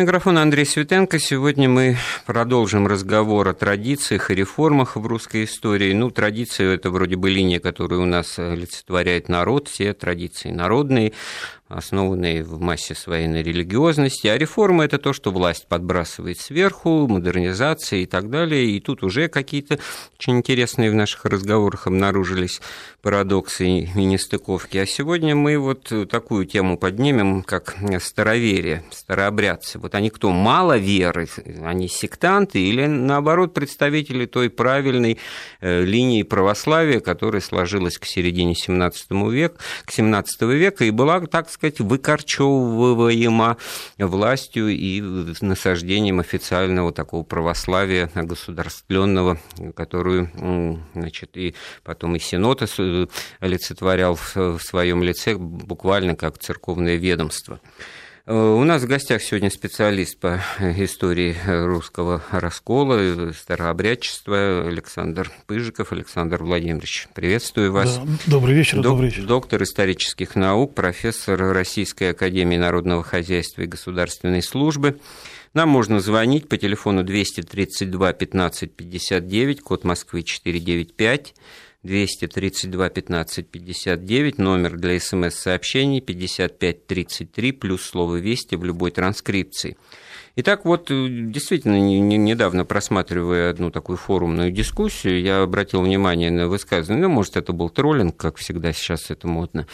Микрофон Андрей Светенко. Сегодня мы продолжим разговор о традициях и реформах в русской истории. Ну, традиции – это вроде бы линия, которую у нас олицетворяет народ, все традиции народные основанные в массе своей на религиозности, а реформа – это то, что власть подбрасывает сверху, модернизация и так далее, и тут уже какие-то очень интересные в наших разговорах обнаружились парадоксы и нестыковки. А сегодня мы вот такую тему поднимем, как староверие, старообрядцы. Вот они кто, мало веры, они сектанты или, наоборот, представители той правильной э, линии православия, которая сложилась к середине 17 века, к 17 века и была, так выкорчевываема властью и насаждением официального такого православия государственного, которую, значит, и потом и Синод олицетворял в своем лице буквально как церковное ведомство. У нас в гостях сегодня специалист по истории русского раскола, старообрядчества Александр Пыжиков. Александр Владимирович, приветствую вас. Да, добрый вечер, Док, добрый вечер. Доктор исторических наук, профессор Российской Академии Народного Хозяйства и Государственной Службы. Нам можно звонить по телефону 232 15 59, код Москвы 495. 232 15 59, номер для смс-сообщений 55 33, плюс слово «Вести» в любой транскрипции. Итак, вот э, действительно, недавно просматривая одну такую форумную дискуссию, я обратил внимание на высказывание, ну, может, это был троллинг, как всегда сейчас это модно,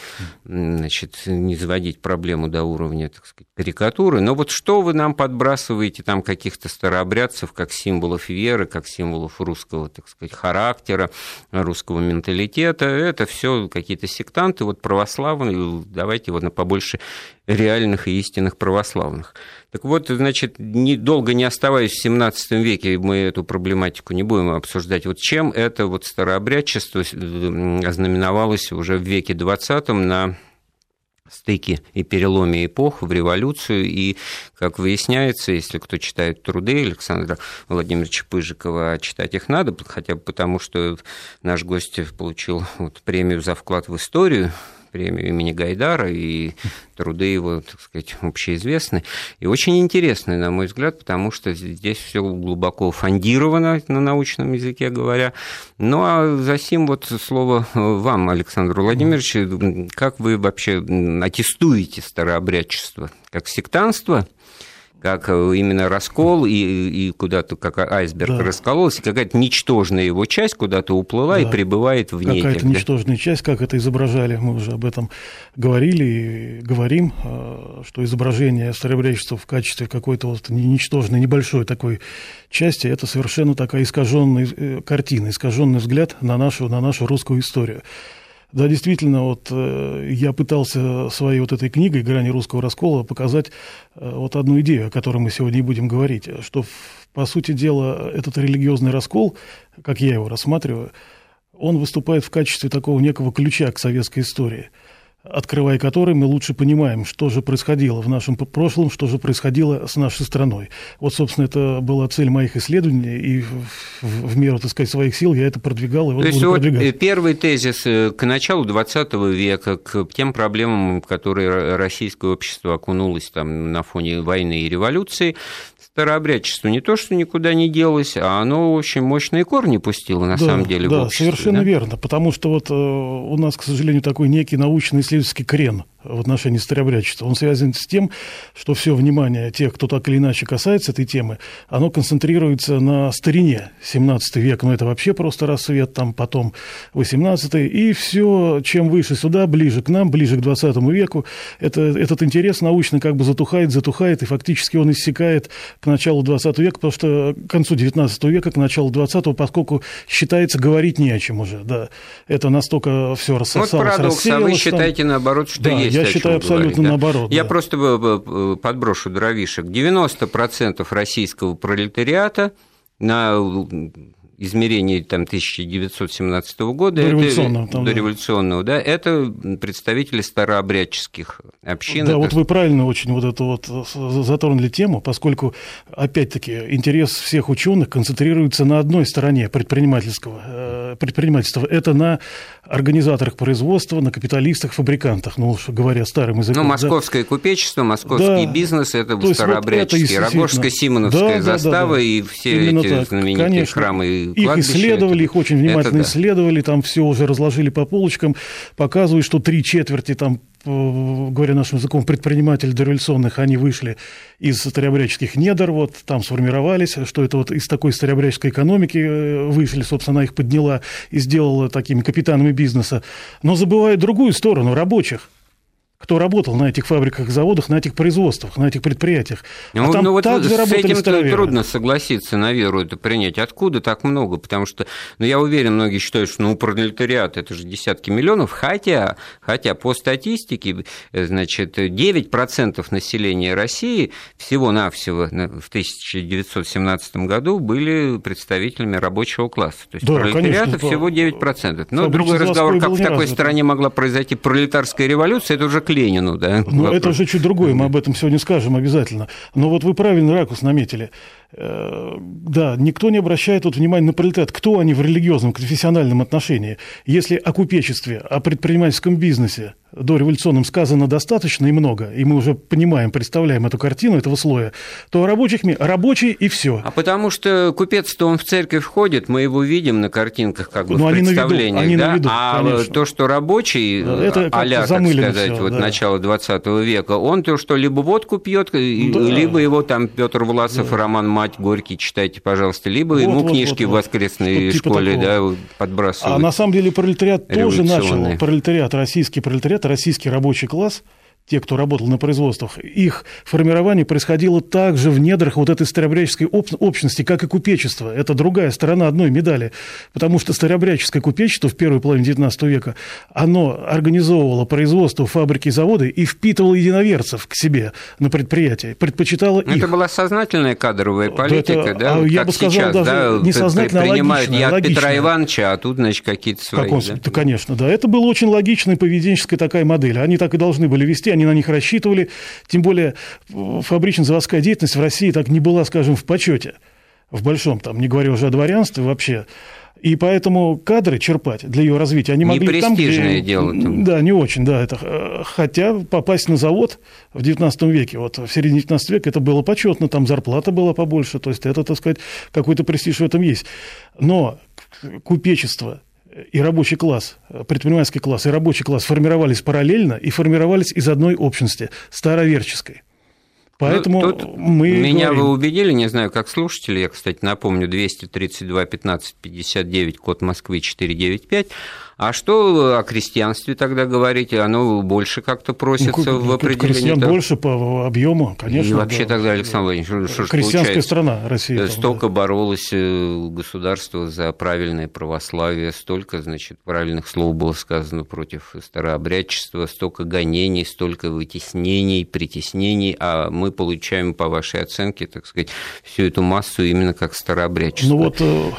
значит, не заводить проблему до уровня, так сказать, карикатуры, но вот что вы нам подбрасываете там каких-то старообрядцев, как символов веры, как символов русского, так сказать, характера, русского менталитета, это все какие-то сектанты, вот православные, давайте вот побольше реальных и истинных православных. Так вот, значит, не, долго не оставаясь в 17 веке, мы эту проблематику не будем обсуждать. Вот чем это вот старообрядчество ознаменовалось уже в веке 20 на стыке и переломе эпох в революцию, и, как выясняется, если кто читает труды Александра Владимировича Пыжикова, а читать их надо, хотя бы потому, что наш гость получил вот премию за вклад в историю премию имени Гайдара, и труды его, так сказать, общеизвестны. И очень интересны, на мой взгляд, потому что здесь все глубоко фондировано на научном языке говоря. Ну а за сим вот слово вам, Александр Владимирович, как вы вообще аттестуете старообрядчество? Как сектанство как э, именно раскол, и, и куда-то как айсберг да. раскололся, какая-то ничтожная его часть куда-то уплыла да. и пребывает в ней. Какая-то ничтожная часть, как это изображали, мы уже об этом говорили и говорим, э, что изображение старообрядчества в качестве какой-то вот ничтожной, небольшой такой части, это совершенно такая искаженная э, картина, искаженный взгляд на нашу, на нашу русскую историю. Да, действительно, вот э, я пытался своей вот этой книгой «Грани русского раскола» показать э, вот одну идею, о которой мы сегодня и будем говорить, что, по сути дела, этот религиозный раскол, как я его рассматриваю, он выступает в качестве такого некого ключа к советской истории – открывая который мы лучше понимаем, что же происходило в нашем прошлом, что же происходило с нашей страной. Вот, собственно, это была цель моих исследований, и в, в меру, так сказать, своих сил я это продвигал. И вот То есть вот первый тезис э, к началу XX века, к тем проблемам, в которые российское общество окунулось там, на фоне войны и революции, старообрядчество не то, что никуда не делось, а оно очень мощные корни пустило, на да, самом деле, да, в обществе. Совершенно да, совершенно верно, потому что вот э, у нас, к сожалению, такой некий научно-исследовательский крен – в отношении старообрядчества. Он связан с тем, что все внимание тех, кто так или иначе касается этой темы, оно концентрируется на старине. 17 век, ну это вообще просто рассвет, там потом 18 и все, чем выше сюда, ближе к нам, ближе к 20 веку, это, этот интерес научно как бы затухает, затухает, и фактически он иссякает к началу 20 века, потому что к концу 19 века, к началу 20 поскольку считается говорить не о чем уже, да, это настолько все рассосалось, Вот парадокс, а вы считаете там... наоборот, что да, есть я считаю абсолютно говорить, наоборот. Я да. просто э, э, подброшу дровишек. 90% российского пролетариата на измерений там, 1917 года, дореволюционного, это, там, дореволюционного да. да, это представители старообрядческих общин. Да, это... вот вы правильно очень вот эту вот затронули тему, поскольку, опять-таки, интерес всех ученых концентрируется на одной стороне предпринимательского э, предпринимательства. Это на организаторах производства, на капиталистах, фабрикантах, ну, уж говоря старым языком. Ну, московское да. купечество, московский да. бизнес, это старообрядческий, вот Рогожско-Симоновская да, застава да, да. и все Именно эти так. знаменитые Конечно. храмы и Их исследовали, это, их очень внимательно это, исследовали, там все уже разложили по полочкам, показывают, что три четверти там говоря нашим языком, предпринимателей дореволюционных, они вышли из старообрядческих недр, вот там сформировались, что это вот из такой старообрядческой экономики э, вышли, собственно, она их подняла и сделала такими капитанами бизнеса. Но забывают другую сторону, рабочих кто работал на этих фабриках, заводах, на этих производствах, на этих предприятиях. А ну, там ну, вот также с этим трудно согласиться, на веру это принять. Откуда так много? Потому что, ну, я уверен, многие считают, что ну, пролетариат – это же десятки миллионов, хотя, хотя по статистике, значит, 9% населения России всего-навсего в 1917 году были представителями рабочего класса. То есть да, пролетариата конечно, всего 9%. Но другой разговор, как в такой стране могла произойти пролетарская революция, это уже Ленину, да? Ну, это уже чуть другое, мы об этом сегодня скажем обязательно. Но вот вы правильный ракурс наметили. Э, да, никто не обращает тут внимания на пролетариат. Кто они в религиозном, конфессиональном отношении? Если о купечестве, о предпринимательском бизнесе дореволюционном сказано достаточно и много, и мы уже понимаем, представляем эту картину этого слоя, то о рабочих рабочий и все. А потому что купец-то он в церковь входит, мы его видим на картинках как бы Но в представлениях, они да? виду, а конечно. то, что рабочий, это а-ля, так сказать, все, вот да. начало 20 века, он то, что либо водку пьет, да. либо его там Петр Власов да. и Роман Мать Горький читайте, пожалуйста, либо вот, ему вот, книжки вот, в воскресной типа школе да, подбрасывают. А на самом деле пролетариат тоже начал, пролетариат, российский пролетариат российский рабочий класс – те, кто работал на производствах, их формирование происходило также в недрах вот этой старообрядческой общности, как и купечество. Это другая сторона одной медали, потому что старообрядческое купечество в первой половине XIX века, оно организовывало производство фабрики и заводы и впитывало единоверцев к себе на предприятие, предпочитало их. Это была сознательная кадровая политика, это, да? А я бы сказал, сейчас, даже да, несознательно, принимают логичная. от логичная. Петра Ивановича, а тут, значит, какие-то свои. Как да? Конечно, да. Это была очень логичная поведенческая такая модель. Они так и должны были вести они на них рассчитывали. Тем более фабрично-заводская деятельность в России так не была, скажем, в почете в большом, там, не говоря уже о дворянстве вообще. И поэтому кадры черпать для ее развития они могли там, где... дело. Там. Да, не очень, да. Это... Хотя попасть на завод в XIX веке, вот в середине XIX века это было почетно, там зарплата была побольше, то есть это, так сказать, какой-то престиж в этом есть. Но купечество и рабочий класс, предпринимательский класс и рабочий класс формировались параллельно и формировались из одной общности, староверческой. Поэтому ну, Тут мы меня говорим... вы убедили, не знаю, как слушатели, я, кстати, напомню, 232 15 59, код Москвы 495, а что о крестьянстве тогда говорите? Оно больше как-то просится ну, в определении? Крестьян там... больше по объему, конечно. И вообще да. тогда, Александр Владимирович, что, Крестьянская страна Россия. Там, столько да. боролось э, государство за правильное православие, столько, значит, правильных слов было сказано против старообрядчества, столько гонений, столько вытеснений, притеснений, а мы получаем, по вашей оценке, так сказать, всю эту массу именно как старообрядчество. Ну вот, э,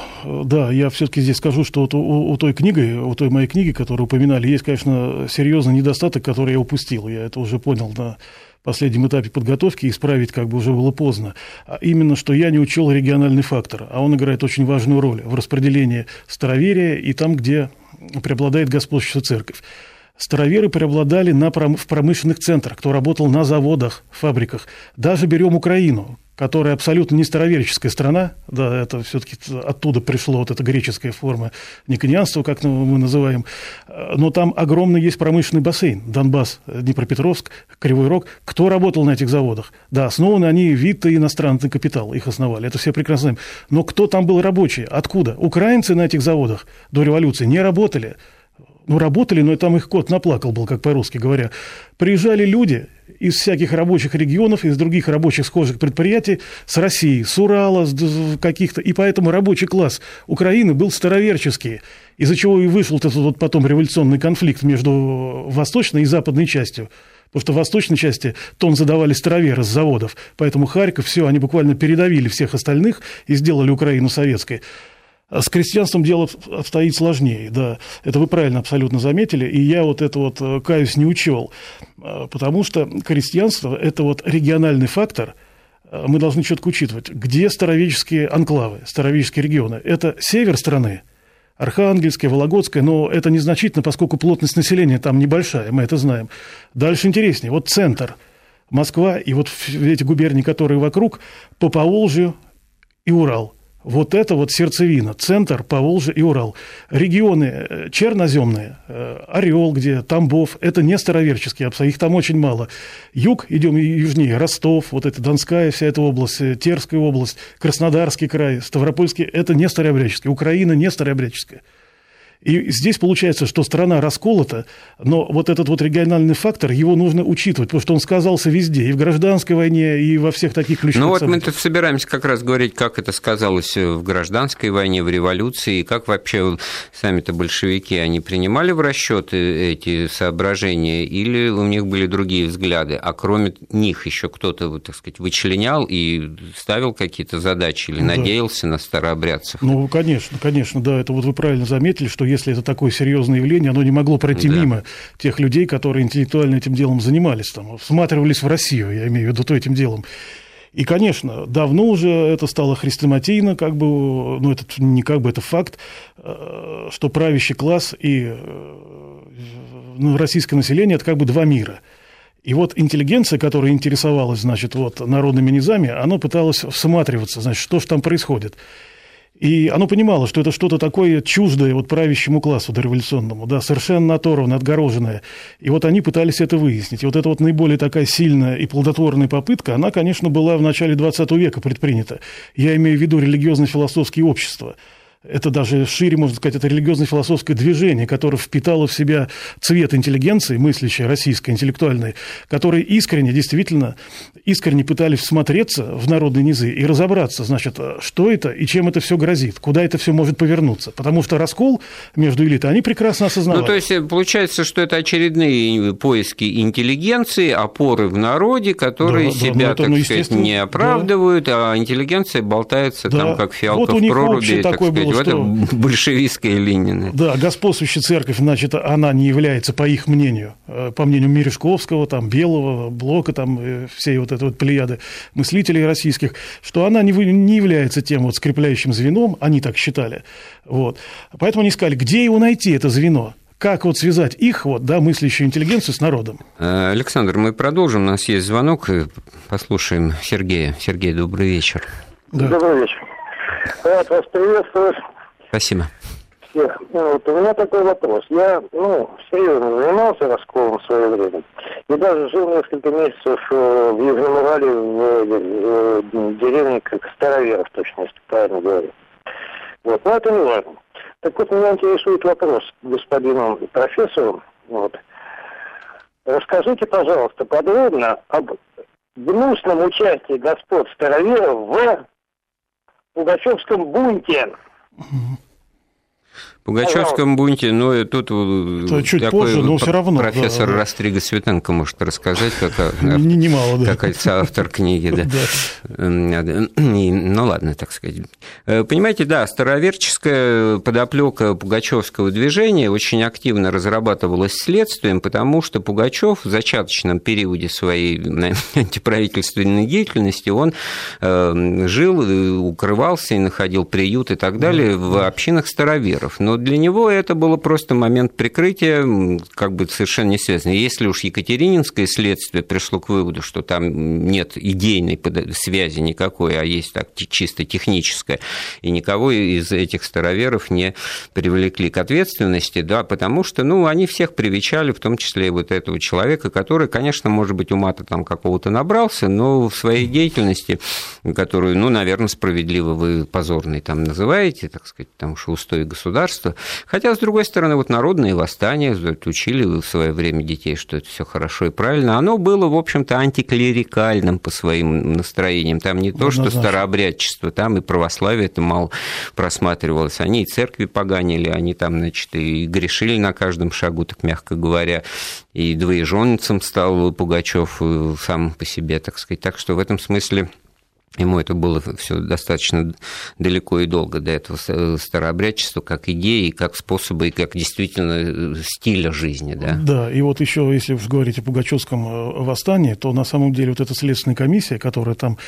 да, я все таки здесь скажу, что вот у, у той книги, у той той моей книги, которую упоминали, есть, конечно, серьезный недостаток, который я упустил. Я это уже понял на последнем этапе подготовки, исправить как бы уже было поздно. А именно, что я не учел региональный фактор, а он играет очень важную роль в распределении староверия и там, где преобладает господствующая церковь. Староверы преобладали на, в промышленных центрах, кто работал на заводах, фабриках. Даже берем Украину, которая абсолютно не староверческая страна, да, это все-таки оттуда пришло вот эта греческая форма никонианства, как мы называем, но там огромный есть промышленный бассейн, Донбасс, Днепропетровск, Кривой Рог. Кто работал на этих заводах? Да, основаны они вид и иностранный капитал, их основали, это все прекрасно знаем. Но кто там был рабочий? Откуда? Украинцы на этих заводах до революции не работали. Ну, работали, но там их кот наплакал был, как по-русски говоря. Приезжали люди, из всяких рабочих регионов, из других рабочих схожих предприятий с России, с Урала, с каких-то. И поэтому рабочий класс Украины был староверческий, из-за чего и вышел этот вот потом революционный конфликт между восточной и западной частью. Потому что в восточной части тон задавали староверы с заводов. Поэтому Харьков, все, они буквально передавили всех остальных и сделали Украину советской. А с крестьянством дело обстоит сложнее, да. Это вы правильно абсолютно заметили, и я вот это вот, э, каюсь, не учел, а, потому что крестьянство – это вот региональный фактор, а, мы должны четко учитывать, где старовеческие анклавы, старовеческие регионы. Это север страны, Архангельская, Вологодская, но это незначительно, поскольку плотность населения там небольшая, мы это знаем. Дальше интереснее. Вот центр, Москва и вот эти губернии, которые вокруг, по Поволжью и Урал. Вот это вот сердцевина, центр, Поволжье и Урал. Регионы э, черноземные, э, Орел, где Тамбов, это не староверческие их там очень мало. Юг, идем южнее, Ростов, вот это Донская вся эта область, э, Терская область, Краснодарский край, Ставропольский, это не старообрядческие, Украина не старообрядческая. И здесь получается, что страна расколота, но вот этот вот региональный фактор, его нужно учитывать, потому что он сказался везде, и в гражданской войне, и во всех таких ключевых Ну вот событиях. мы тут собираемся как раз говорить, как это сказалось в гражданской войне, в революции, и как вообще сами-то большевики, они принимали в расчет эти соображения, или у них были другие взгляды, а кроме них еще кто-то, так сказать, вычленял и ставил какие-то задачи, или да. надеялся на старообрядцев? Ну, конечно, конечно, да, это вот вы правильно заметили, что если это такое серьезное явление, оно не могло пройти да. мимо тех людей, которые интеллектуально этим делом занимались, там, всматривались в Россию, я имею в виду, то этим делом. И, конечно, давно уже это стало хрестоматийно, как бы, ну, это не как бы, это факт, э, что правящий класс и э, ну, российское население – это как бы два мира. И вот интеллигенция, которая интересовалась, значит, вот народными низами, она пыталась всматриваться, значит, что же там происходит. И оно понимало, что это что-то такое чуждое вот правящему классу дореволюционному, да, совершенно оторванное, отгороженное. И вот они пытались это выяснить. И вот эта вот наиболее такая сильная и плодотворная попытка, она, конечно, была в начале XX века предпринята. Я имею в виду религиозно-философские общества – это даже шире, можно сказать, это религиозно-философское движение, которое впитало в себя цвет интеллигенции, мыслящей, российской, интеллектуальной, которые искренне, действительно, искренне пытались всмотреться в народные низы и разобраться, значит, что это и чем это все грозит, куда это все может повернуться. Потому что раскол между элитой они прекрасно осознавали. Ну, то есть, получается, что это очередные поиски интеллигенции, опоры в народе, которые да, себя, да, ну, так ну, сказать, не оправдывают, да. а интеллигенция болтается да. там, как фиалка вот в проруби, так сказать, было, это большевистская Ленина. Да, господствующая церковь, значит, она не является, по их мнению, э, по мнению Мережковского, там, Белого, Блока, там, э, всей вот этой вот плеяды мыслителей российских, что она не, не является тем вот скрепляющим звеном, они так считали. Вот. Поэтому они сказали, где его найти, это звено? как вот связать их, вот, да, мыслящую интеллигенцию с народом. Э, Александр, мы продолжим. У нас есть звонок. Послушаем Сергея. Сергей, добрый вечер. Да. Добрый вечер. Рад вас приветствовать. Спасибо. Всех. Ну, вот, у меня такой вопрос. Я, ну, серьезно занимался расколом в свое время. И даже жил несколько месяцев э, в Южном Урале, в, в деревне как Староверов, точно, если правильно говорю. Вот, но это не важно. Так вот, меня интересует вопрос господину профессору. Вот. Расскажите, пожалуйста, подробно об гнусном участии господ Староверов в Пугачевском бунте. Пугачевском бунте, ну, тут Это чуть такой позже, но все равно. Профессор да, Растрига Светенко может рассказать, как, Немало, да. как автор книги. Да. да. Ну, ладно, так сказать. Э, понимаете, да, староверческая подоплека пугачевского движения очень активно разрабатывалась следствием, потому что Пугачев в зачаточном периоде своей антиправительственной деятельности, он э, жил, укрывался и находил приют и так далее в общинах староверов. Но для него это было просто момент прикрытия, как бы совершенно не связано. Если уж Екатерининское следствие пришло к выводу, что там нет идейной связи никакой, а есть так чисто техническая, и никого из этих староверов не привлекли к ответственности, да, потому что, ну, они всех привечали, в том числе и вот этого человека, который, конечно, может быть, ума-то там какого-то набрался, но в своей деятельности, которую, ну, наверное, справедливо вы позорной там называете, так сказать, потому что устои государства, государства. Хотя, с другой стороны, вот народные восстания учили в свое время детей, что это все хорошо и правильно. Оно было, в общем-то, антиклерикальным по своим настроениям. Там не то, что старообрядчество, там и православие это мало просматривалось. Они и церкви поганили, они там, значит, и грешили на каждом шагу, так мягко говоря. И двоеженцем стал Пугачев э, сам по себе, так сказать. Так что в этом смысле Ему это было все достаточно далеко и долго до этого старообрядчества, как идеи, как способы, и как действительно э, стиля жизни. Да, да и вот еще, если уж говорить о Пугачевском э, восстании, то на самом деле вот эта следственная комиссия, которая там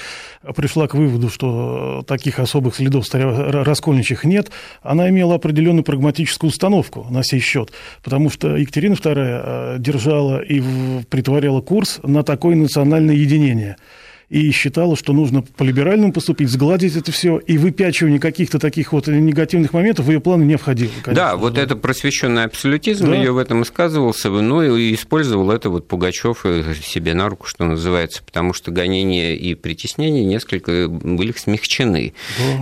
пришла к выводу, что таких особых следов раскольничьих нет, она имела определенную прагматическую установку на сей счет, потому что Екатерина II э, держала и притворяла курс на такое национальное единение – и считала, что нужно по-либеральному поступить, сгладить это все, и выпячивание каких-то таких вот негативных моментов в ее планы не входило. Конечно, да, вот да. это просвещенный абсолютизм, да. ее в этом высказывался, но и использовал это вот Пугачев себе на руку, что называется, потому что гонения и притеснения несколько были смягчены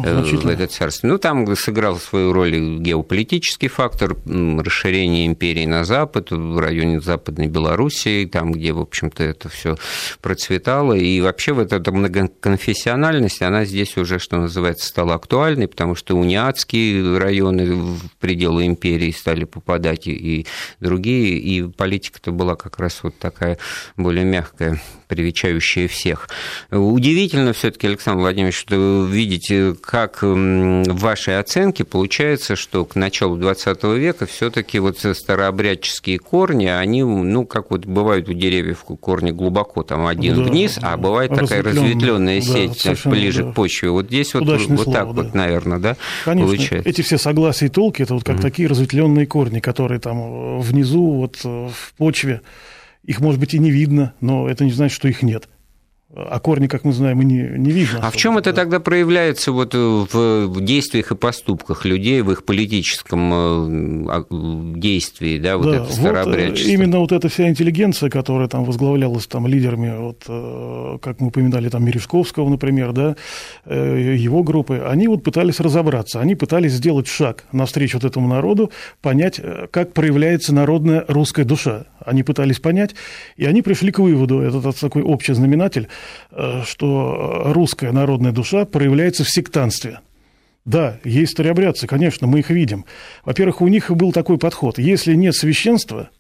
да, э, в это царство. Ну, там сыграл свою роль геополитический фактор, расширение империи на запад, в районе Западной Белоруссии, там, где, в общем-то, это все процветало, и вообще вот эта многоконфессиональность, она здесь уже, что называется, стала актуальной, потому что униатские районы в пределы империи стали попадать и другие, и политика-то была как раз вот такая более мягкая привечающая всех. Удивительно все-таки, Александр Владимирович, что видите, как в вашей оценке получается, что к началу 20 века все-таки вот старообрядческие корни, они, ну, как вот бывают у деревьев корни глубоко, там один да, вниз, а бывает такая разветвленная сеть да, ближе да. к почве. Вот здесь вот, вот слово, так да. вот, наверное, да, Конечно, получается. Эти все согласия и толки, это вот как mm такие разветвленные корни, которые там внизу, вот в почве, их, может быть, и не видно, но это не значит, что их нет а корни, как мы знаем, и не, не видно. А в чем это тогда проявляется вот в действиях и поступках людей, в их политическом э, а, действии, да, вот да, это старообрядчество? Вот, именно вот эта вся интеллигенция, которая там возглавлялась там лидерами, вот, э, как мы упоминали, там Мережковского, например, да, э, его группы, они вот пытались разобраться, они пытались сделать шаг навстречу вот этому народу, понять, как проявляется народная русская душа. Они пытались понять, и они пришли к выводу, это такой общий знаменатель, Э, что русская народная душа проявляется в сектанстве. Да, есть старообрядцы, конечно, мы их видим. Во-первых, у них был такой подход. Если нет священства,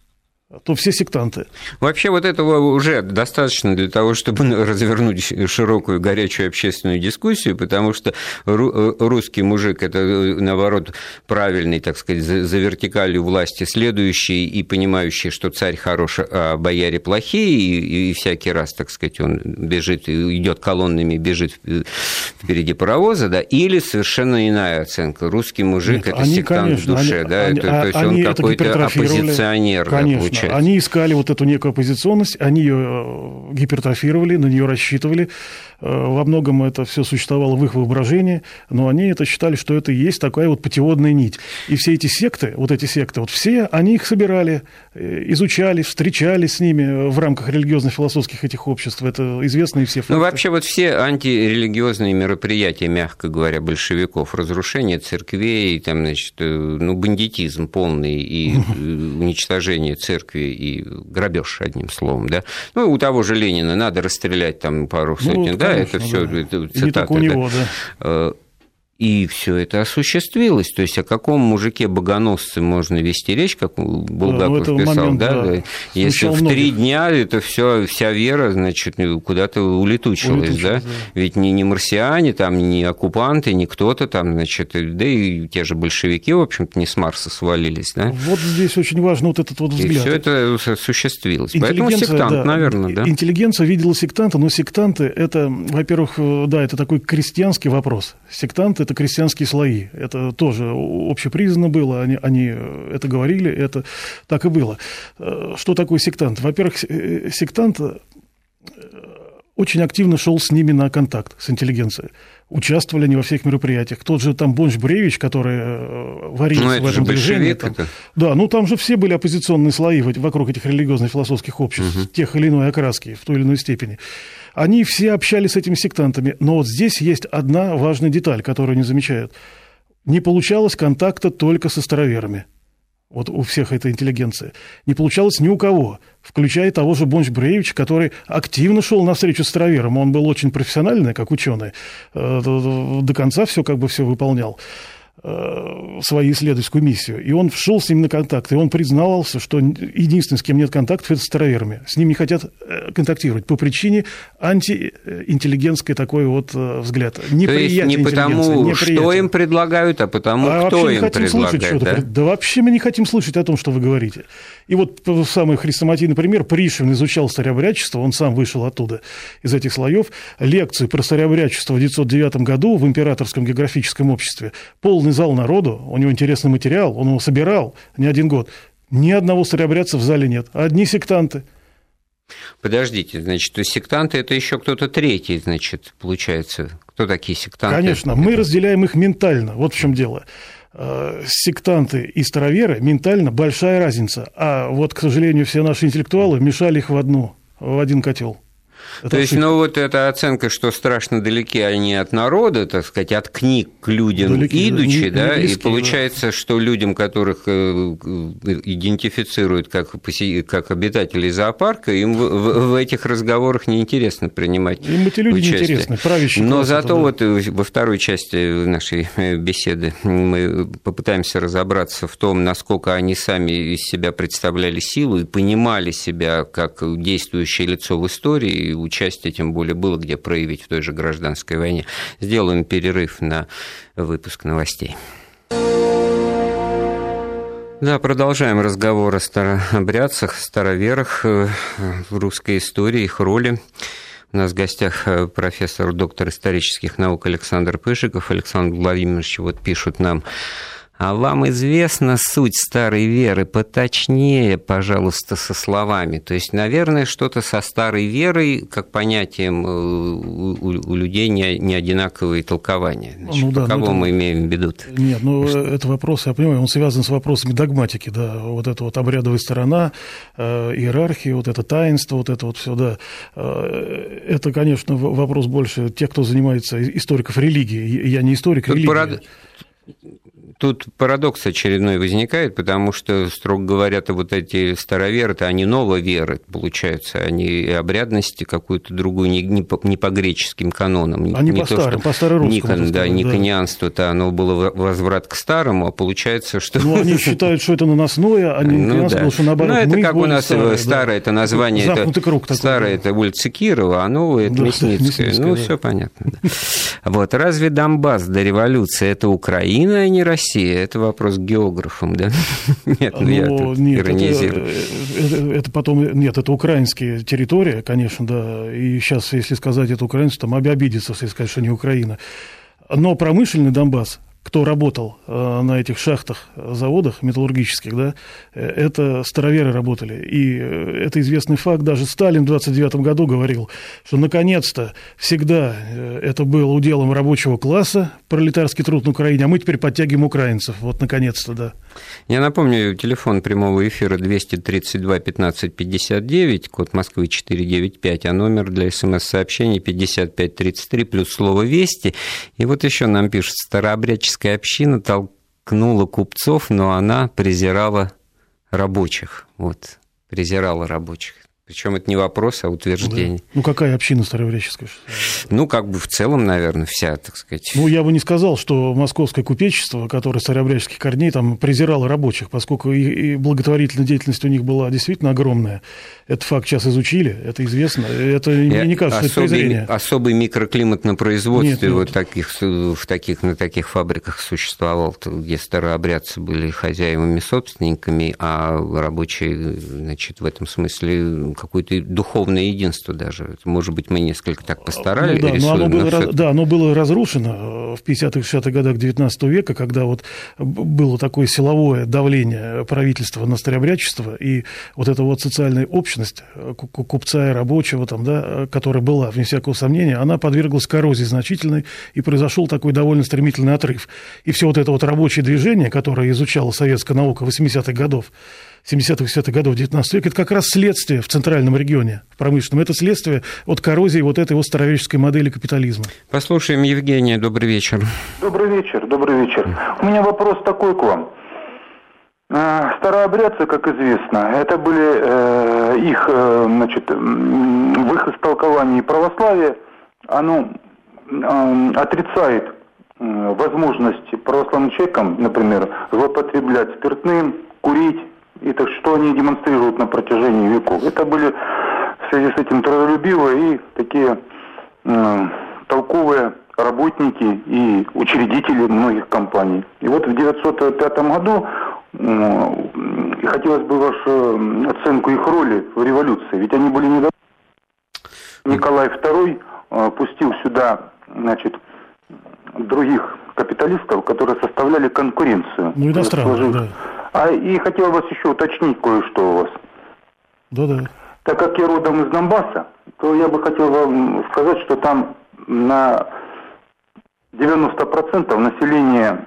то все сектанты. Вообще вот этого уже достаточно для того, чтобы развернуть широкую горячую общественную дискуссию, потому что русский мужик – это, наоборот, правильный, так сказать, за вертикалью власти следующий и понимающий, что царь хорош, а бояре плохие, и, и всякий раз, так сказать, он бежит, идет колоннами, бежит впереди паровоза, да, или совершенно иная оценка. Русский мужик – это они, сектант конечно, в душе, они, да, они, это, то есть он какой-то оппозиционер, конечно, получается. Они искали вот эту некую оппозиционность, они ее э, гипертрофировали, на нее рассчитывали. Э, во многом это все существовало в их воображении, но они это считали, что это и есть такая вот путеводная нить. И все эти секты, вот эти секты, вот все, они их собирали, э, изучали, встречались с ними в рамках религиозно-философских этих обществ. Это известные все факты. Ну, вообще вот все антирелигиозные мероприятия, мягко говоря, большевиков, разрушение церквей, там, значит, ну, бандитизм полный и уничтожение церкви и грабеж, одним словом, да. Ну, у того же Ленина надо расстрелять там пару ну, сотен, ну, да, конечно, это все да. цитаты. Не только у него, да. Э, и все это осуществилось. То есть о каком мужике богоносце можно вести речь, как Булгаков да, писал, момент, да? да. Если в три дня это все, вся вера, значит, куда-то улетучилась, улетучилась да? да? Ведь не, не марсиане, там, не оккупанты, не кто-то там, значит, да и те же большевики, в общем-то, не с Марса свалились, да? Вот здесь очень важно вот этот вот взгляд. И все это осуществилось. Поэтому сектант, да, наверное, да. Интеллигенция видела сектанта, но сектанты это, во-первых, да, это такой крестьянский вопрос. Сектанты это крестьянские слои. Это тоже общепризнано было, они, они это говорили, это так и было. Э, что такое сектант? Во-первых, э, сектант э, очень активно шел с ними на контакт, с интеллигенцией. Участвовали они во всех мероприятиях. Тот же там Бонч-Бруевич, который варился ну, в этом движении. Там, это. Да, ну там же все были оппозиционные слои вокруг этих религиозно-философских обществ, угу. тех или иной окраски, в той или иной степени. Они все общались с этими сектантами. Но вот здесь есть одна важная деталь, которую не замечают. Не получалось контакта только со староверами. Вот у всех этой интеллигенции. Не получалось ни у кого, включая того же Бонч-Бруевич, который активно шел навстречу староверам. Он был очень профессиональный, как ученый. Э, до конца все как бы все выполнял. Э, свою исследовательскую миссию. И он шел с ним на контакт, и он признавался, что единственный, с кем нет контактов, это староверами. С ним не хотят э, контактировать по причине антиинтеллигентской такой вот э, взгляд. То есть не потому, что им предлагают, а потому, а кто им предлагает. Слушать да? да вообще мы не хотим слышать о том, что вы говорите. И вот самый хрестоматийный пример, Пришвин изучал старообрядчество, он сам вышел оттуда, из этих слоев, лекцию про старообрядчество в 1909 году в Императорском географическом обществе, полный полный зал народу, у него интересный материал, он его собирал не один год. Ни одного старообрядца в зале нет, одни сектанты. Подождите, значит, то есть сектанты это еще кто-то третий, значит, получается. Кто такие сектанты? Конечно, это... мы разделяем их ментально. Вот в чем дело э, сектанты и староверы ментально большая разница. А вот, к сожалению, все наши интеллектуалы мешали их в одну, в один котел. Это То есть, ну вот эта оценка, что страшно далеки они от народа, так сказать, от книг к людям далеки, идучи, не, да, близкие, и получается, да. что людям, которых э, идентифицируют как, как обитателей зоопарка, им в, в, в этих разговорах неинтересно принимать Им эти люди участие. неинтересны, правящие Но зато да. вот э, во второй части нашей э, беседы мы попытаемся разобраться в том, насколько они сами из себя представляли силу и понимали себя как действующее лицо в истории, участие, тем более было где проявить в той же гражданской войне. Сделаем перерыв на выпуск новостей. Да, продолжаем разговор о старообрядцах, староверах э, в русской истории, их роли. У нас в гостях э, профессор, доктор исторических наук Александр Пышиков. Александр Владимирович вот пишут нам а вам известна суть старой веры? Поточнее, пожалуйста, со словами. То есть, наверное, что-то со старой верой, как понятием, э, у, людей не, не одинаковые толкования. Значит, ну, да, кого это... мы имеем в виду? -то? Нет, ну, что... это вопрос, я понимаю, он связан с вопросами догматики, да, вот эта вот обрядовая сторона, э, иерархии, вот это таинство, вот это вот все, да. Э, это, конечно, вопрос больше тех, кто занимается историков религии. Я не историк Тут религии. Парад тут парадокс очередной возникает, потому что, строго говоря, то вот эти староверы-то, они нововеры, получается, они обрядности какую-то другую, не, не, по, не по греческим канонам. Они не по то, старым, по старорусскому. Никон, да, никонианство-то, оно было возврат к старому, а получается, что... Ну, они считают, что это наносное, а не ну, да. что наоборот. Ну, это как у нас старое, старое да. это название, это, круг такой, старое да. это улица Кирова, а новое это да, Мясницкое. Ну, да. все понятно. Да. Вот, разве Донбасс до революции это Украина, а не Россия? Россия? Это вопрос к географам, да? Нет, ну, я тут нет, иронизирую. Это, это, это потом, нет, это украинские территории, конечно, да, и сейчас, если сказать это украинцы, там обидится, если сказать, что не Украина. Но промышленный Донбасс, кто работал э, на этих шахтах, заводах металлургических, да, э, это староверы работали. И э, это известный факт. Даже Сталин в 29 году говорил, что наконец-то всегда это было уделом рабочего класса, пролетарский труд на Украине, а мы теперь подтягиваем украинцев. Вот наконец-то, да. Я напомню, телефон прямого эфира 232 15 59, код Москвы 495, а номер для смс-сообщений 5533 плюс слово «Вести». И вот еще нам пишет, старообрядческая община толкнула купцов, но она презирала рабочих. Вот, презирала рабочих. Причем это не вопрос, а утверждение. Да. Ну, какая община старообрядческая? Ну, как бы в целом, наверное, вся, так сказать. Ну, я бы не сказал, что московское купечество, которое старообрядческих корней, там презирало рабочих, поскольку и, и благотворительная деятельность у них была действительно огромная. Этот факт сейчас изучили, это известно. Это мне не кажется, особый, это презрение. Особый микроклимат на производстве нет, нет. Вот таких, в таких, на таких фабриках существовал, где старообрядцы были хозяевами, собственниками, а рабочие, значит, в этом смысле какое-то духовное единство даже. Может быть, мы несколько так постарались. Ну, да, но оно было, но да, оно было разрушено в 50-х, 60-х годах XIX века, когда вот было такое силовое давление правительства на старообрядчество, и вот эта вот социальная общность общность э, купца и рабочего, там, да, э, которая была, вне всякого сомнения, она подверглась коррозии значительной, и произошел такой довольно стремительный отрыв. И все вот это вот рабочее движение, которое изучала советская наука 80-х годов, 70-х, 60-х годов 19 века, это как раз следствие в центральном регионе, в промышленном. Это следствие от коррозии вот этой вот староверческой модели капитализма. Послушаем Евгения. Добрый вечер. Добрый вечер, добрый вечер. У меня вопрос такой к вам. А, старообрядцы, как известно, это были э, их, э, значит, в их истолковании православие, оно э, отрицает возможность православным человекам, например, злоупотреблять спиртным, курить, и так что они демонстрируют на протяжении веков. Это были в связи с этим трудолюбивые и такие э, толковые работники и учредители многих компаний. И вот в 1905 году э, хотелось бы вашу оценку их роли в революции, ведь они были недовольны. Николай II э, пустил сюда, значит, других капиталистов, которые составляли конкуренцию. Ну, иностранных, да. А и хотел вас еще уточнить кое-что у вас. Да-да. Так как я родом из Донбасса, то я бы хотел вам сказать, что там на 90% населения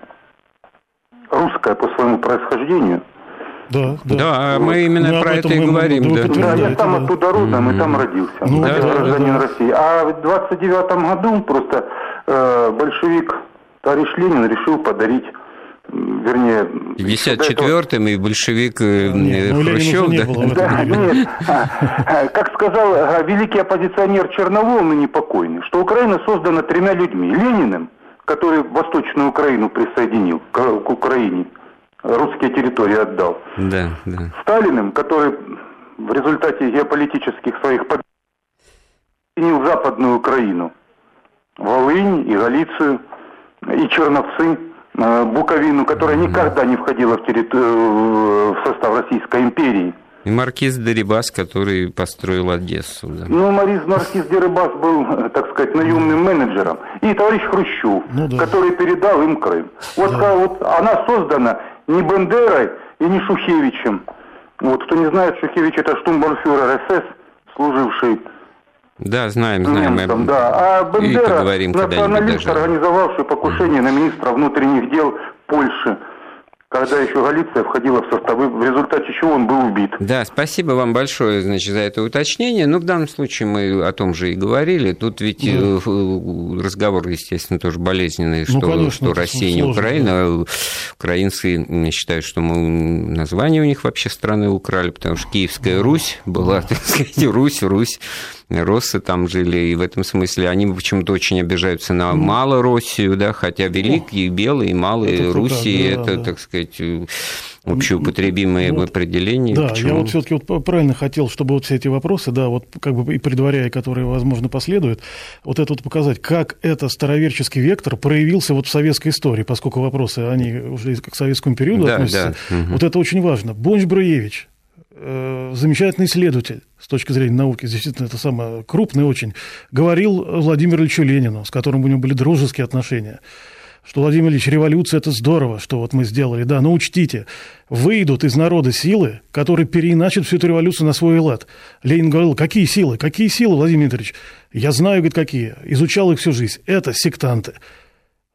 русское по своему происхождению. Да, да. да вот. мы именно мы про это и говорим. Да. да, я там оттуда родом mm-hmm. и там родился. Ну, да, гражданин да, да. России. А в 29 году просто э, большевик товарищ Ленин решил подарить вернее... 54-м и большевик э, нет, ну, Хрущев, да? Было да, нет. А, как сказал а, великий оппозиционер Черновол, ныне покойный, что Украина создана тремя людьми. Лениным, который Восточную Украину присоединил к Украине, русские территории отдал. Да, да. Сталиным, который в результате геополитических своих побед Западную Украину, Волынь и Галицию, и Черновцы, Буковину, которая никогда не входила в, территор... Э, в состав Российской империи. И маркиз Дерибас, который построил Одессу. Да. Ну, Марис, маркиз Дерибас был, э, так сказать, наемным менеджером. И товарищ Хрущев, ну, да. который передал им Крым. Вот, да. вот она создана не Бендерой и не Шухевичем. Вот, кто не знает, Шухевич это штумбанфюрер СС, служивший да, знаем, знаем. Немцам, да. А Бендера, националист, организовавший покушение на министра внутренних дел Польши когда еще Галиция входила в состав, в результате чего он был убит. Да, спасибо вам большое, значит, за это уточнение. Но ну, в данном случае мы о том же и говорили. Тут ведь да. Э, разговор, естественно, тоже болезненный, ну, что, конечно, что Россия не Украина. Да. Украинцы считают, что мы название у них вообще страны украли, потому что Киевская Русь была, так сказать, Русь, Русь Россы там жили, и в этом смысле они почему-то очень обижаются на Малороссию, да, хотя великие, белые, малые Руси, да, это, да. так сказать, общеупотребимое вот, определение. Да, Почему? я вот все-таки вот правильно хотел, чтобы вот все эти вопросы, да, вот как бы и предваряя, которые, возможно, последуют, вот это вот показать, как это староверческий вектор проявился вот в советской истории, поскольку вопросы, они уже к советскому периоду да, относятся. Да. Угу. Вот это очень важно. Бонч Бруевич, Э, замечательный исследователь с точки зрения науки, действительно, это самое крупный очень, говорил Владимиру Ильичу Ленину, с которым у него были дружеские отношения, что, Владимир Ильич, революция – это здорово, что вот мы сделали, да, но учтите, выйдут из народа силы, которые переиначат всю эту революцию на свой лад. Ленин говорил, какие силы, какие силы, Владимир Дмитриевич? Я знаю, говорит, какие, изучал их всю жизнь. Это сектанты.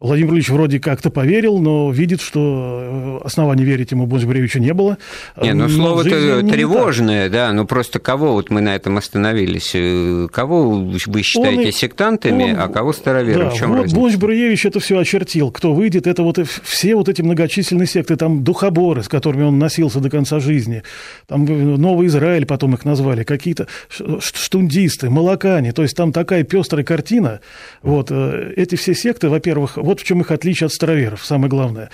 Владимир Ильич вроде как-то поверил, но видит, что э, оснований верить ему Бонч-Бревичу не было. Не, ну слово-то тревожное, да, ну просто кого вот мы на этом остановились? Э, кого вы считаете он, сектантами, он, а кого староверами? Да, в чем вот разница? Это все очертил. Кто выйдет, это вот все вот эти многочисленные секты, там духоборы, с которыми он носился до конца жизни, там Новый Израиль потом их назвали, какие-то штундисты, молокане, то есть там такая пестрая картина. Вот э, эти все секты, во-первых, вот вот в чем их отличие от староверов, самое главное.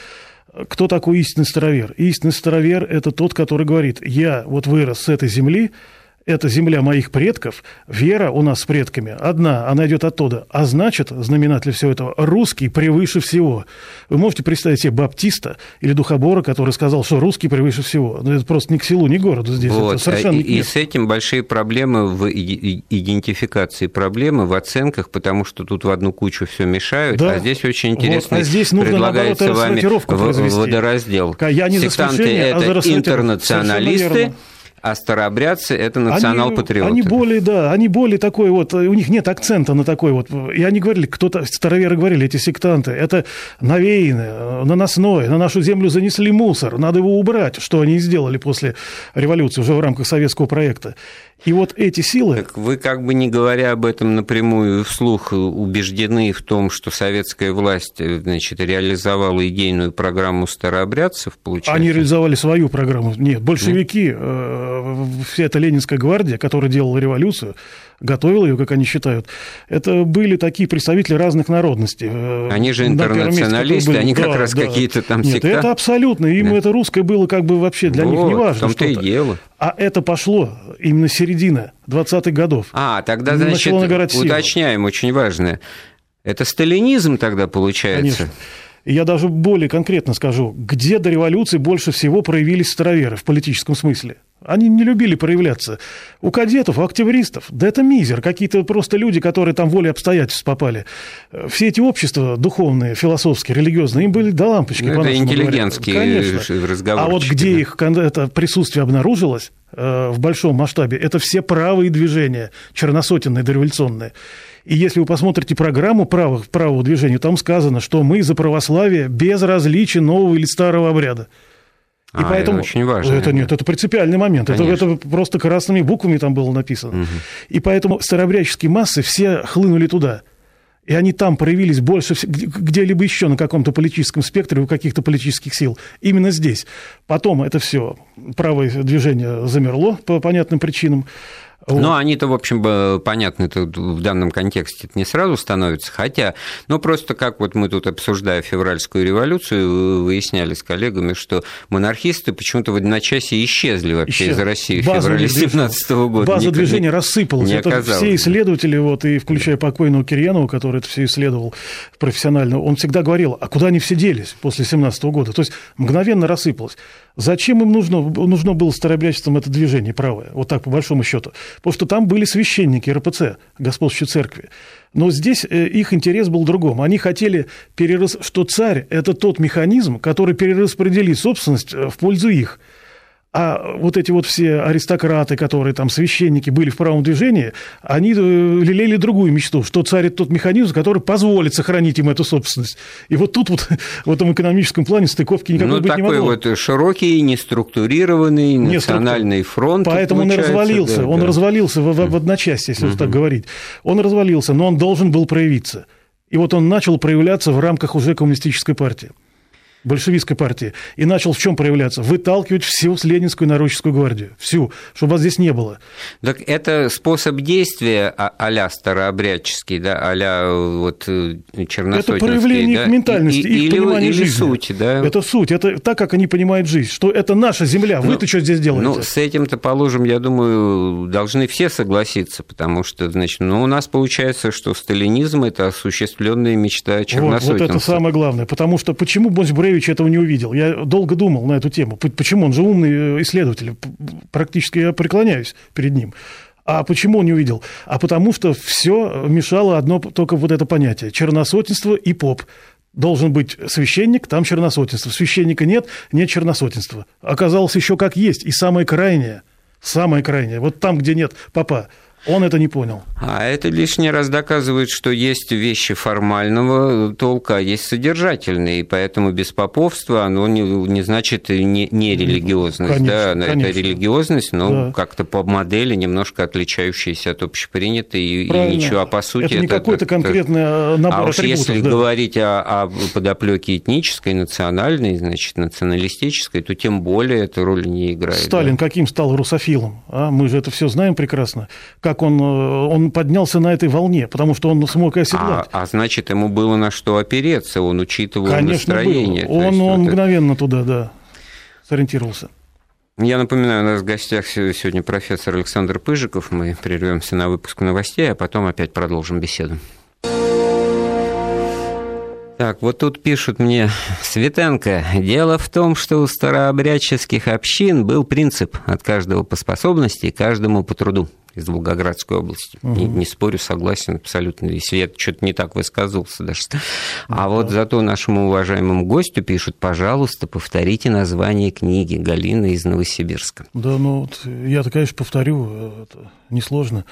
Кто такой истинный старовер? Истинный старовер – это тот, который говорит, я вот вырос с этой земли, это земля моих предков, вера у нас с предками одна, она идет оттуда. А значит, знаменатель всего этого, русский превыше всего. Вы можете представить себе баптиста или духобора, который сказал, что русский превыше всего. Ну, это просто ни к селу, ни к городу здесь. Вот. Это совершенно и, и с этим большие проблемы в идентификации проблемы, в оценках, потому что тут в одну кучу все мешают, да. а здесь очень интересно вот. а здесь нужно, предлагается наоборот, вами водораздел. Я не Сектанты – это а интернационалисты, а старообрядцы – это национал-патриоты. Они, они более, да, они более такой вот, у них нет акцента на такой вот. И они говорили, кто-то, староверы говорили, эти сектанты, это навеянное, наносное, на нашу землю занесли мусор, надо его убрать, что они сделали после революции уже в рамках советского проекта. И вот эти силы... Так вы как бы не говоря об этом напрямую вслух убеждены в том, что советская власть значит, реализовала идейную программу старообрядцев, получается? Они реализовали свою программу. Нет, большевики... Нет? Э, э, вся эта Ленинская гвардия, которая делала революцию, готовила ее, как они считают, это были такие представители разных народностей. Э, они же интернационалисты, они как да, раз да. какие-то там Нет, секта... это абсолютно, им да. это русское было как бы вообще для вот, них не важно. В том-то и дело. А это пошло именно середина 20-х годов. А, тогда, значит, уточняем, очень важное. Это сталинизм тогда получается? Конечно. И я даже более конкретно скажу, где до революции больше всего проявились староверы в политическом смысле. Они не любили проявляться. У кадетов, у октябристов, да это мизер, какие-то просто люди, которые там волей обстоятельств попали. Все эти общества духовные, философские, религиозные, им были до лампочки. Ну, это интеллигентские разговоры. А вот где их это присутствие обнаружилось э, в большом масштабе, это все правые движения, черносотенные, дореволюционные. И если вы посмотрите программу правых, правого движения, там сказано, что мы за православие без различия нового или старого обряда. И а, поэтому это очень важно. Это нет, это принципиальный момент. Это, это просто красными буквами там было написано. Угу. И поэтому старообрядческие массы все хлынули туда. И они там проявились больше где-либо еще на каком-то политическом спектре у каких-то политических сил. Именно здесь. Потом это все правое движение замерло по понятным причинам. Ну, они-то, в общем, понятно, это в данном контексте это не сразу становится, хотя, ну, просто как вот мы тут, обсуждая февральскую революцию, выясняли с коллегами, что монархисты почему-то в одночасье исчезли вообще Исчез. из России в феврале 17 года. База Никак движения рассыпалась. Не это все исследователи, вот, и включая покойного Кирьянова, который это все исследовал профессионально, он всегда говорил, а куда они все делись после 17 года? То есть мгновенно рассыпалось. Зачем им нужно, нужно было старообрядчеством это движение правое? Вот так, по большому счету. Потому что там были священники РПЦ, господствующей церкви. Но здесь э, их интерес был другом. Они хотели, перерас... что царь – это тот механизм, который перераспределит собственность э, в пользу их – а вот эти вот все аристократы, которые там священники были в правом движении, они э, лелеяли другую мечту, что царь это тот механизм, который позволит сохранить им эту собственность. И вот тут вот в этом экономическом плане стыковки никакой ну, быть не могло. Ну, такой вот широкий, неструктурированный национальный фронт. Поэтому он и развалился. Да, он да. развалился в, в, в одночасье, если угу. так говорить. Он развалился, но он должен был проявиться. И вот он начал проявляться в рамках уже коммунистической партии большевистской партии, и начал в чем проявляться? Выталкивать всю Ленинскую народческую гвардию, всю, чтобы вас здесь не было. Так это способ действия а- а-ля старообрядческий, да, а-ля вот черносотенский, Это проявление да? их ментальности, и, их или, понимания или жизни. суть, да? Это суть, это так, как они понимают жизнь, что это наша земля, вы-то ну, что здесь делаете? Ну, с этим-то, положим, я думаю, должны все согласиться, потому что, значит, ну, у нас получается, что сталинизм – это осуществленная мечта черносотенцев. Вот, вот это самое главное, потому что почему Бонс Бревич этого не увидел. Я долго думал на эту тему. Почему? Он же умный э, исследователь. Практически я преклоняюсь перед ним. А почему он не увидел? А потому что все мешало одно только вот это понятие – черносотенство и поп. Должен быть священник, там черносотенство. Священника нет, нет черносотенства. Оказалось еще как есть. И самое крайнее, самое крайнее, вот там, где нет папа, он это не понял. А это лишний раз доказывает, что есть вещи формального толка, а есть содержательные, и поэтому беспоповство, оно не, не значит не, не религиозность. Конечно, да, конечно. Это религиозность, но да. как-то по модели немножко отличающаяся от общепринятой, и, и ничего, а по сути... Это не какой-то конкретный э, набор А уж если да. говорить о, о подоплеке этнической, национальной, значит, националистической, то тем более эта роль не играет. Сталин да. каким стал русофилом? А? Мы же это все знаем прекрасно как он, э, он поднялся на этой волне, потому что он смог оседлать. А, а значит, ему было на что опереться, он учитывал Конечно, настроение. Был. Он, он вот мгновенно это... туда, да, сориентировался. Я напоминаю, у нас в гостях сегодня профессор Александр Пыжиков. Мы прервемся на выпуск новостей, а потом опять продолжим беседу. Так, вот тут пишут мне, Светенко, дело в том, что у старообрядческих общин был принцип от каждого по способности и каждому по труду из Волгоградской области. Угу. Не, не спорю, согласен абсолютно. Если я что-то не так высказывался даже. А да. вот зато нашему уважаемому гостю пишут, пожалуйста, повторите название книги Галины из Новосибирска. Да, ну, вот я-то, конечно, повторю, это несложно.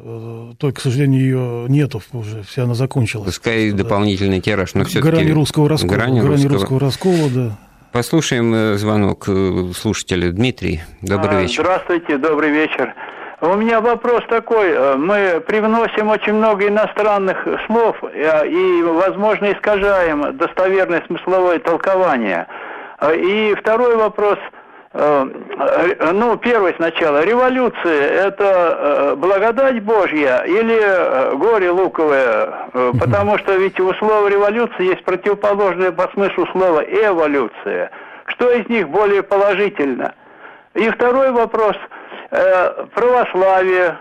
Э, только, к сожалению, ее нету уже, вся она закончилась. Пускай да. дополнительный тираж, но все Грани русского раскола. Грани, грани русского... русского раскола, да. Послушаем э, звонок э, слушателя. Дмитрий, добрый а, вечер. Здравствуйте, добрый вечер. У меня вопрос такой. Мы привносим очень много иностранных слов и, возможно, искажаем достоверное смысловое толкование. И второй вопрос – Э, э, ну, первое сначала, революция – это э, благодать Божья или горе луковое? Потому что ведь у слова революция есть противоположное по смыслу слова эволюция. Что из них более положительно? И второй вопрос – православие,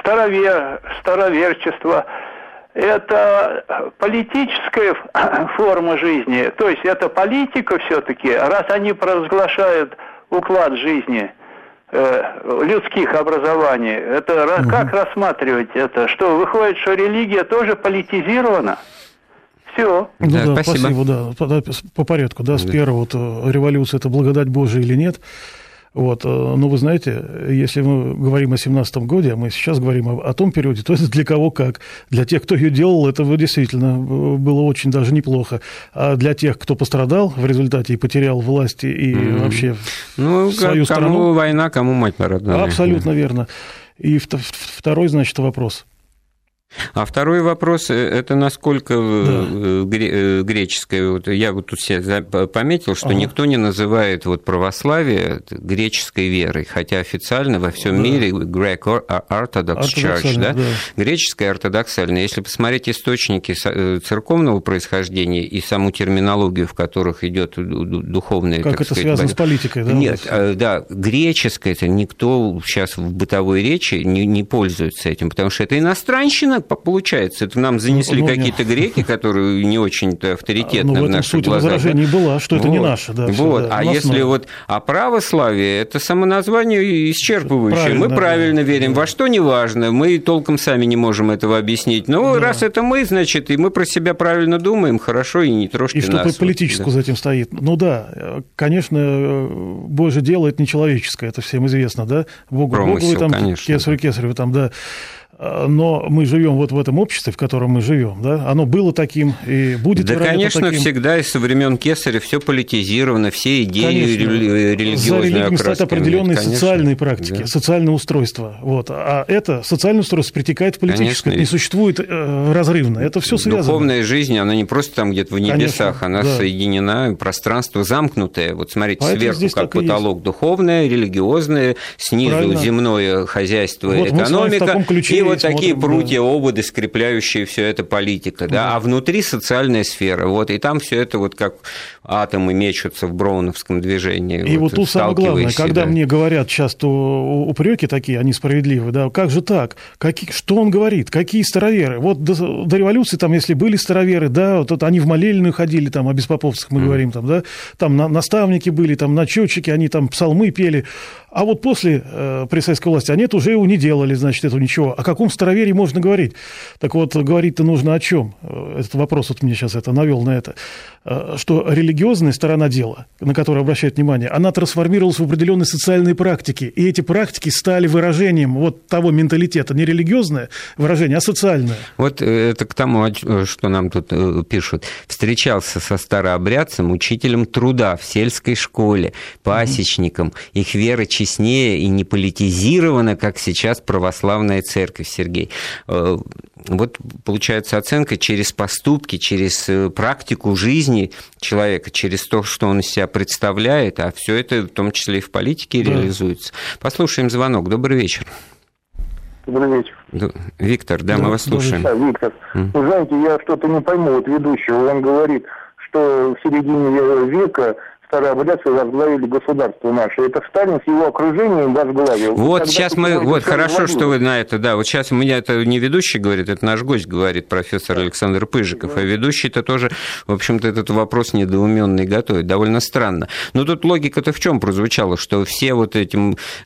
старовер, староверчество – это политическая форма жизни, то есть это политика все-таки, раз они провозглашают уклад жизни э, людских образований, это угу. как рассматривать это? Что выходит, что религия тоже политизирована? Все. Ну, да, да, спасибо. спасибо, да. По порядку, да, с первого вот, э, революция это благодать Божия или нет. Вот. Э, Но вы знаете, если мы говорим о 17 году, а мы сейчас говорим о, о том периоде, то это для кого как. Для тех, кто ее делал, это действительно было очень даже неплохо. А для тех, кто пострадал в результате и потерял власти и mm-hmm. вообще ну, свою кому страну... Война, кому мать родная. Абсолютно верно. И второй, значит, вопрос – а второй вопрос – это насколько э, да. Э, греческое. Вот я вот тут себе пометил, что ага. никто не называет вот православие греческой верой, хотя официально во всем да. мире Greek Orthodox Church, да? да, греческая ортодоксальная. Если посмотреть источники э, церковного происхождения и саму терминологию, в которых идет духовная, как это сказать, связано с политикой, да? Нет, да, греческое это никто сейчас в бытовой речи не, не пользуется этим, потому что это иностранщина, получается? Это нам занесли ну, какие-то греки, которые не очень-то авторитетны ну, в, в наших суть глазах. возражений да? была, что это вот. не наше. Да, вот. да, а если вот... А православие – это самоназвание исчерпывающее. Правильно, мы правильно да, верим. Да. Во что – неважно. Мы толком сами не можем этого объяснить. Но да. раз это мы, значит, и мы про себя правильно думаем, хорошо, и не трожьте и нас. И что политическое да. за этим стоит. Ну да, конечно, Божье дело – это нечеловеческое, это всем известно, да? Богу, Промысел, Богу, там, конечно. кесарю, кесарю, там, да. Э, но мы живем вот в этом обществе, в котором мы живем, да, оно было таким и будет. Да, конечно, таким. всегда и со времен Кесаря все политизировано, все идеи конечно. религиозные. За религией стоят определенные конечно. социальные практики, да. социальное устройство, вот, а это социальное устройство притекает в политическое, конечно. это не существует э, разрывно, это все связано. Духовная жизнь, она не просто там где-то в небесах, конечно, она да. соединена, пространство замкнутое. Вот смотрите, а сверху как потолок духовное, религиозное, снизу Правильно. земное хозяйство, вот экономика, и вот такие прутья, да. ободы, скрепляющие все это политика, да, да, а внутри социальная сфера, вот, и там все это вот как атомы мечутся в броуновском движении. И вот, вот тут самое главное, когда да. мне говорят часто упреки такие, они справедливы, да, как же так, какие, что он говорит, какие староверы, вот до, до революции там, если были староверы, да, вот они в молельную ходили, там, о беспоповцах мы mm. говорим, там, да, там на, наставники были, там, начетчики, они там псалмы пели, а вот после э, при советской власти они это уже его не делали, значит, этого ничего. О каком староверии можно говорить? Так вот, говорить-то нужно о чем? Э, этот вопрос вот мне сейчас это навел на это. Э, что религиозная сторона дела, на которую обращают внимание, она трансформировалась в определенные социальные практики. И эти практики стали выражением вот того менталитета, не религиозное выражение, а социальное. Вот э, это к тому, что нам тут пишут. Встречался со старообрядцем, учителем труда в сельской школе, пасечником. Их вера честнее и не политизирована, как сейчас православная церковь, Сергей. Э, вот получается оценка через поступки, через э, практику жизни человека, через то, что он из себя представляет, а все это в том числе и в политике да. реализуется. Послушаем звонок. Добрый вечер. Добрый вечер. Виктор, да, да мы вас слушаем. Да, Виктор, mm. вы знаете, я что-то не пойму вот ведущего. Он говорит, что в середине века старообрядцы возглавили государство наше. Это Сталин с его окружением возглавил. Вот Тогда сейчас мы, вот хорошо, что вы на это, да, вот сейчас у меня это не ведущий говорит, это наш гость говорит, профессор Александр Пыжиков, да. а ведущий-то тоже, в общем-то, этот вопрос недоуменный готовит, довольно странно. Но тут логика-то в чем прозвучала, что все вот эти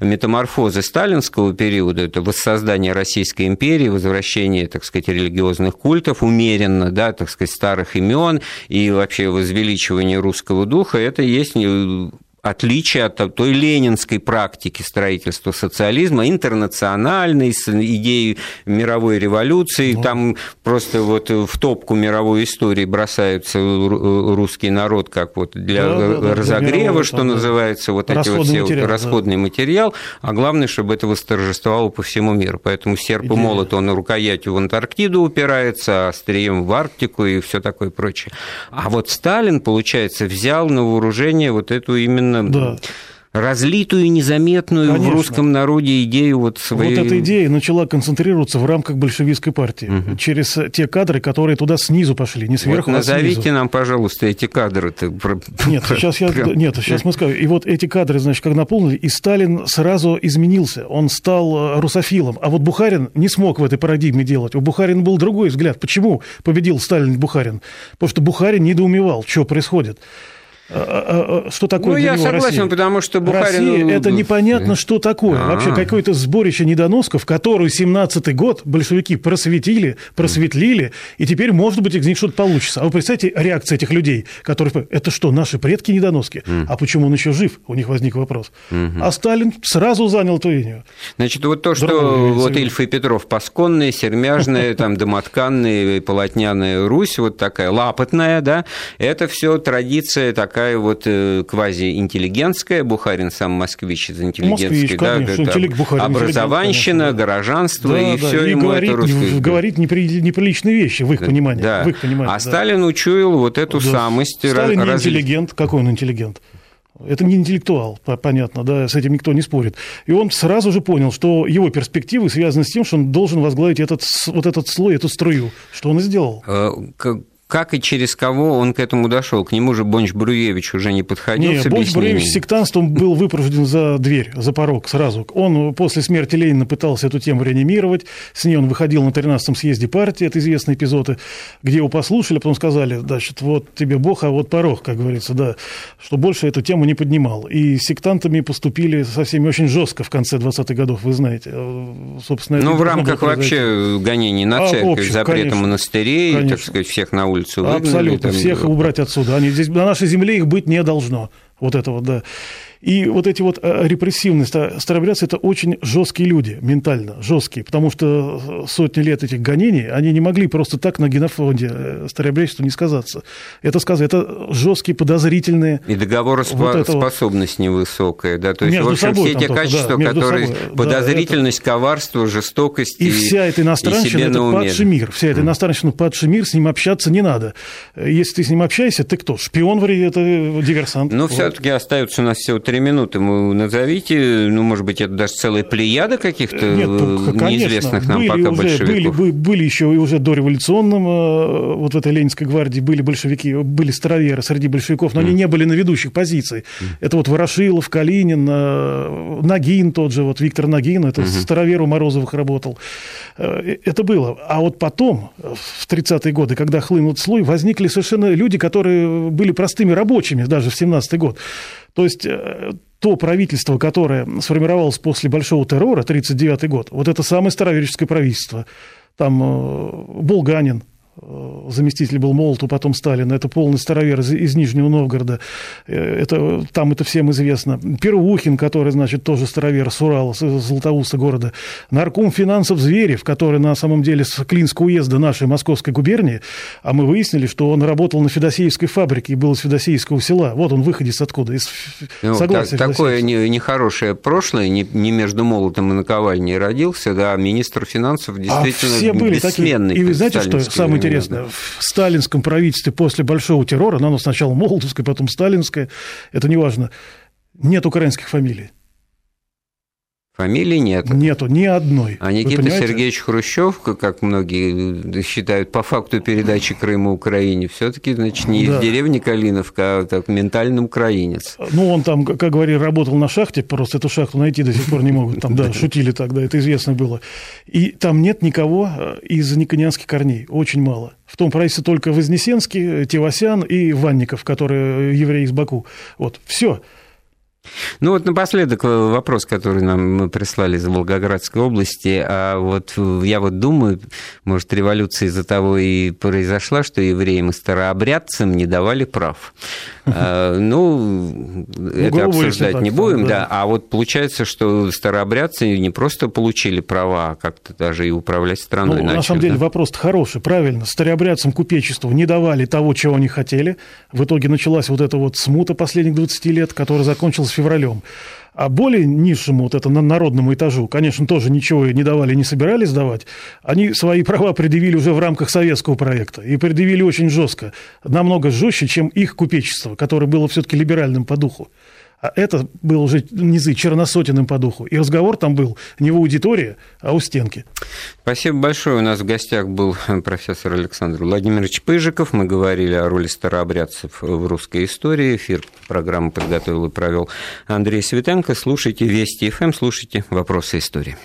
метаморфозы сталинского периода, это воссоздание Российской империи, возвращение, так сказать, религиозных культов умеренно, да, так сказать, старых имен и вообще возвеличивание русского духа, это есть песни отличие от той ленинской практики строительства социализма, интернациональной, с идеей мировой революции. Ну. Там просто вот в топку мировой истории бросаются русский народ как вот для да, разогрева, для что там, называется, вот эти вот все материал, расходный да. материал, а главное, чтобы это восторжествовало по всему миру. Поэтому серп и молот, он рукоятью в Антарктиду упирается, острием в Арктику и все такое прочее. А вот Сталин, получается, взял на вооружение вот эту именно совершенно да разлитую, незаметную Конечно. в русском народе идею вот своей... Вот эта идея начала концентрироваться в рамках большевистской партии угу. через те кадры, которые туда снизу пошли, не сверху, вот назовите а снизу. нам, пожалуйста, эти кадры. Нет, сейчас, я, Прям... нет, сейчас мы скажем. И вот эти кадры, значит, как наполнили, и Сталин сразу изменился. Он стал э, русофилом. А вот Бухарин не смог в этой парадигме делать. У Бухарина был другой взгляд. Почему победил Сталин Бухарин? Потому что Бухарин недоумевал, что происходит. А, а, а, что такое ну, я согласен, Россия? потому что Бухарин... Россия – это непонятно, что такое. А-а-а. Вообще какое-то сборище недоносков, которую 17-й год большевики просветили, просветлили, и теперь, может быть, из них что-то получится. А вы представьте реакцию этих людей, которые... Это что, наши предки недоноски? А почему он еще жив? У них возник вопрос. А Сталин сразу занял эту линию. Значит, вот то, что Другой, вот Ильф и Петров пасконные, сермяжные, там, домотканные, полотняная Русь, вот такая лапотная, да, это все традиция такая такая вот э, квазиинтеллигентская, Бухарин сам москвич из интеллигентской, да, конечно, это Бухарин, образованщина, горожанство, да, и да, все и ему говорит, это русское. Говорит непри, неприличные вещи в их понимании. Да. В их понимании а да. Сталин учуял вот эту да. самость. Сталин раз... интеллигент. Какой он интеллигент? Это не интеллектуал, понятно, да, с этим никто не спорит. И он сразу же понял, что его перспективы связаны с тем, что он должен возглавить этот, вот этот слой, эту струю. Что он и сделал. Как и через кого он к этому дошел? К нему же Бонч-Бруевич уже не подходил Нет, Бонч-Бруевич сектантством был выпровожден за дверь, за порог сразу. Он после смерти Ленина пытался эту тему реанимировать. С ней он выходил на 13-м съезде партии, это известные эпизоды, где его послушали, потом сказали, значит, вот тебе Бог, а вот порог, как говорится, да, что больше эту тему не поднимал. И сектантами поступили со всеми очень жестко в конце 20-х годов, вы знаете. Собственно, ну, в рамках вообще гонений на церковь, а, общем, запрета конечно, монастырей, конечно. так сказать, всех на улице улицу выгнали. Абсолютно. Там... Всех убрать отсюда. Они здесь, на нашей земле их быть не должно. Вот это вот, да. И вот эти вот э, репрессивные старобрядцы – это очень жесткие люди, ментально жесткие, потому что сотни лет этих гонений, они не могли просто так на генофонде э, старообрядчества не сказаться. Это сказать, это жесткие, подозрительные. И договороспособность вот невысокая, да, то есть, между в общем, все эти качества, да, которые собой. подозрительность, да, это... коварство, жестокость и, и вся эта иностранщина – это падший мир. Вся эта иностранщина – падший мир, с ним общаться не надо. Если ты с ним общаешься, ты кто? Шпион, это диверсант. Ну, вот. все-таки остаются у нас всего три минуты ему назовите, ну, может быть, это даже целая плеяда каких-то Нет, ну, неизвестных нам были пока уже, большевиков. Были, были еще и уже до революционном, э, вот в этой Ленинской гвардии были большевики, были староверы среди большевиков, но mm. они не были на ведущих позициях. Mm. Это вот Ворошилов, Калинин, э, Нагин тот же, вот Виктор Нагин, это mm-hmm. старовер у Морозовых работал. Э, это было. А вот потом, в 30-е годы, когда хлынул слой, возникли совершенно люди, которые были простыми рабочими даже в 17-й год. То есть э, то правительство, которое сформировалось после Большого террора, 1939 год, вот это самое староверческое правительство. Там э, Булганин, заместитель был Молоту, потом Сталин, это полный старовер из, из Нижнего Новгорода, э, это, там это всем известно. Первухин, который, значит, тоже старовер с Урала, с Златоуста города. Нарком финансов Зверев, который на самом деле с Клинского уезда нашей Московской губернии, а мы выяснили, что он работал на Федосеевской фабрике и был из Федосеевского села. Вот он выходец откуда, из ну, согласия так, Такое нехорошее прошлое, не, не между Молотом и наковальней родился, да, а министр финансов а действительно а все были бессменный. Такие. И вы знаете, что самое интересно, в сталинском правительстве после большого террора, оно сначала Молотовское, потом Сталинское, это неважно, нет украинских фамилий. Фамилии нет. Нету ни одной. А Никита Сергеевич Хрущев, как многие считают по факту передачи Крыма Украине, все-таки, значит, не да. из деревни Калиновка, а так ментальный украинец. Ну, он там, как говорили, работал на шахте, просто эту шахту найти до сих пор не могут. Там, да, шутили тогда, это известно было. И там нет никого э, из никонианских корней, очень мало. В том правительстве только Вознесенский, Тевасян и Ванников, который еврей из Баку. Вот, все. Ну вот напоследок вопрос, который нам прислали из Волгоградской области. А вот я вот думаю, может, революция из-за того и произошла, что евреям и старообрядцам не давали прав. А, ну, это обсуждать не будем, да. А вот получается, что старообрядцы не просто получили права, а как-то даже и управлять страной начали. На самом деле вопрос хороший, правильно. Старообрядцам купечеству не давали того, чего они хотели. В итоге началась вот эта вот смута последних 20 лет, которая закончилась февралем. А более низшему, вот это народному этажу, конечно, тоже ничего не давали, не собирались давать. Они свои права предъявили уже в рамках советского проекта. И предъявили очень жестко. Намного жестче, чем их купечество, которое было все-таки либеральным по духу. А это был уже низы черносотенным по духу. И разговор там был не в аудитории, а у стенки. Спасибо большое. У нас в гостях был профессор Александр Владимирович Пыжиков. Мы говорили о роли старообрядцев в русской истории. Эфир программы подготовил и провел Андрей Светенко. Слушайте Вести ФМ, слушайте «Вопросы истории».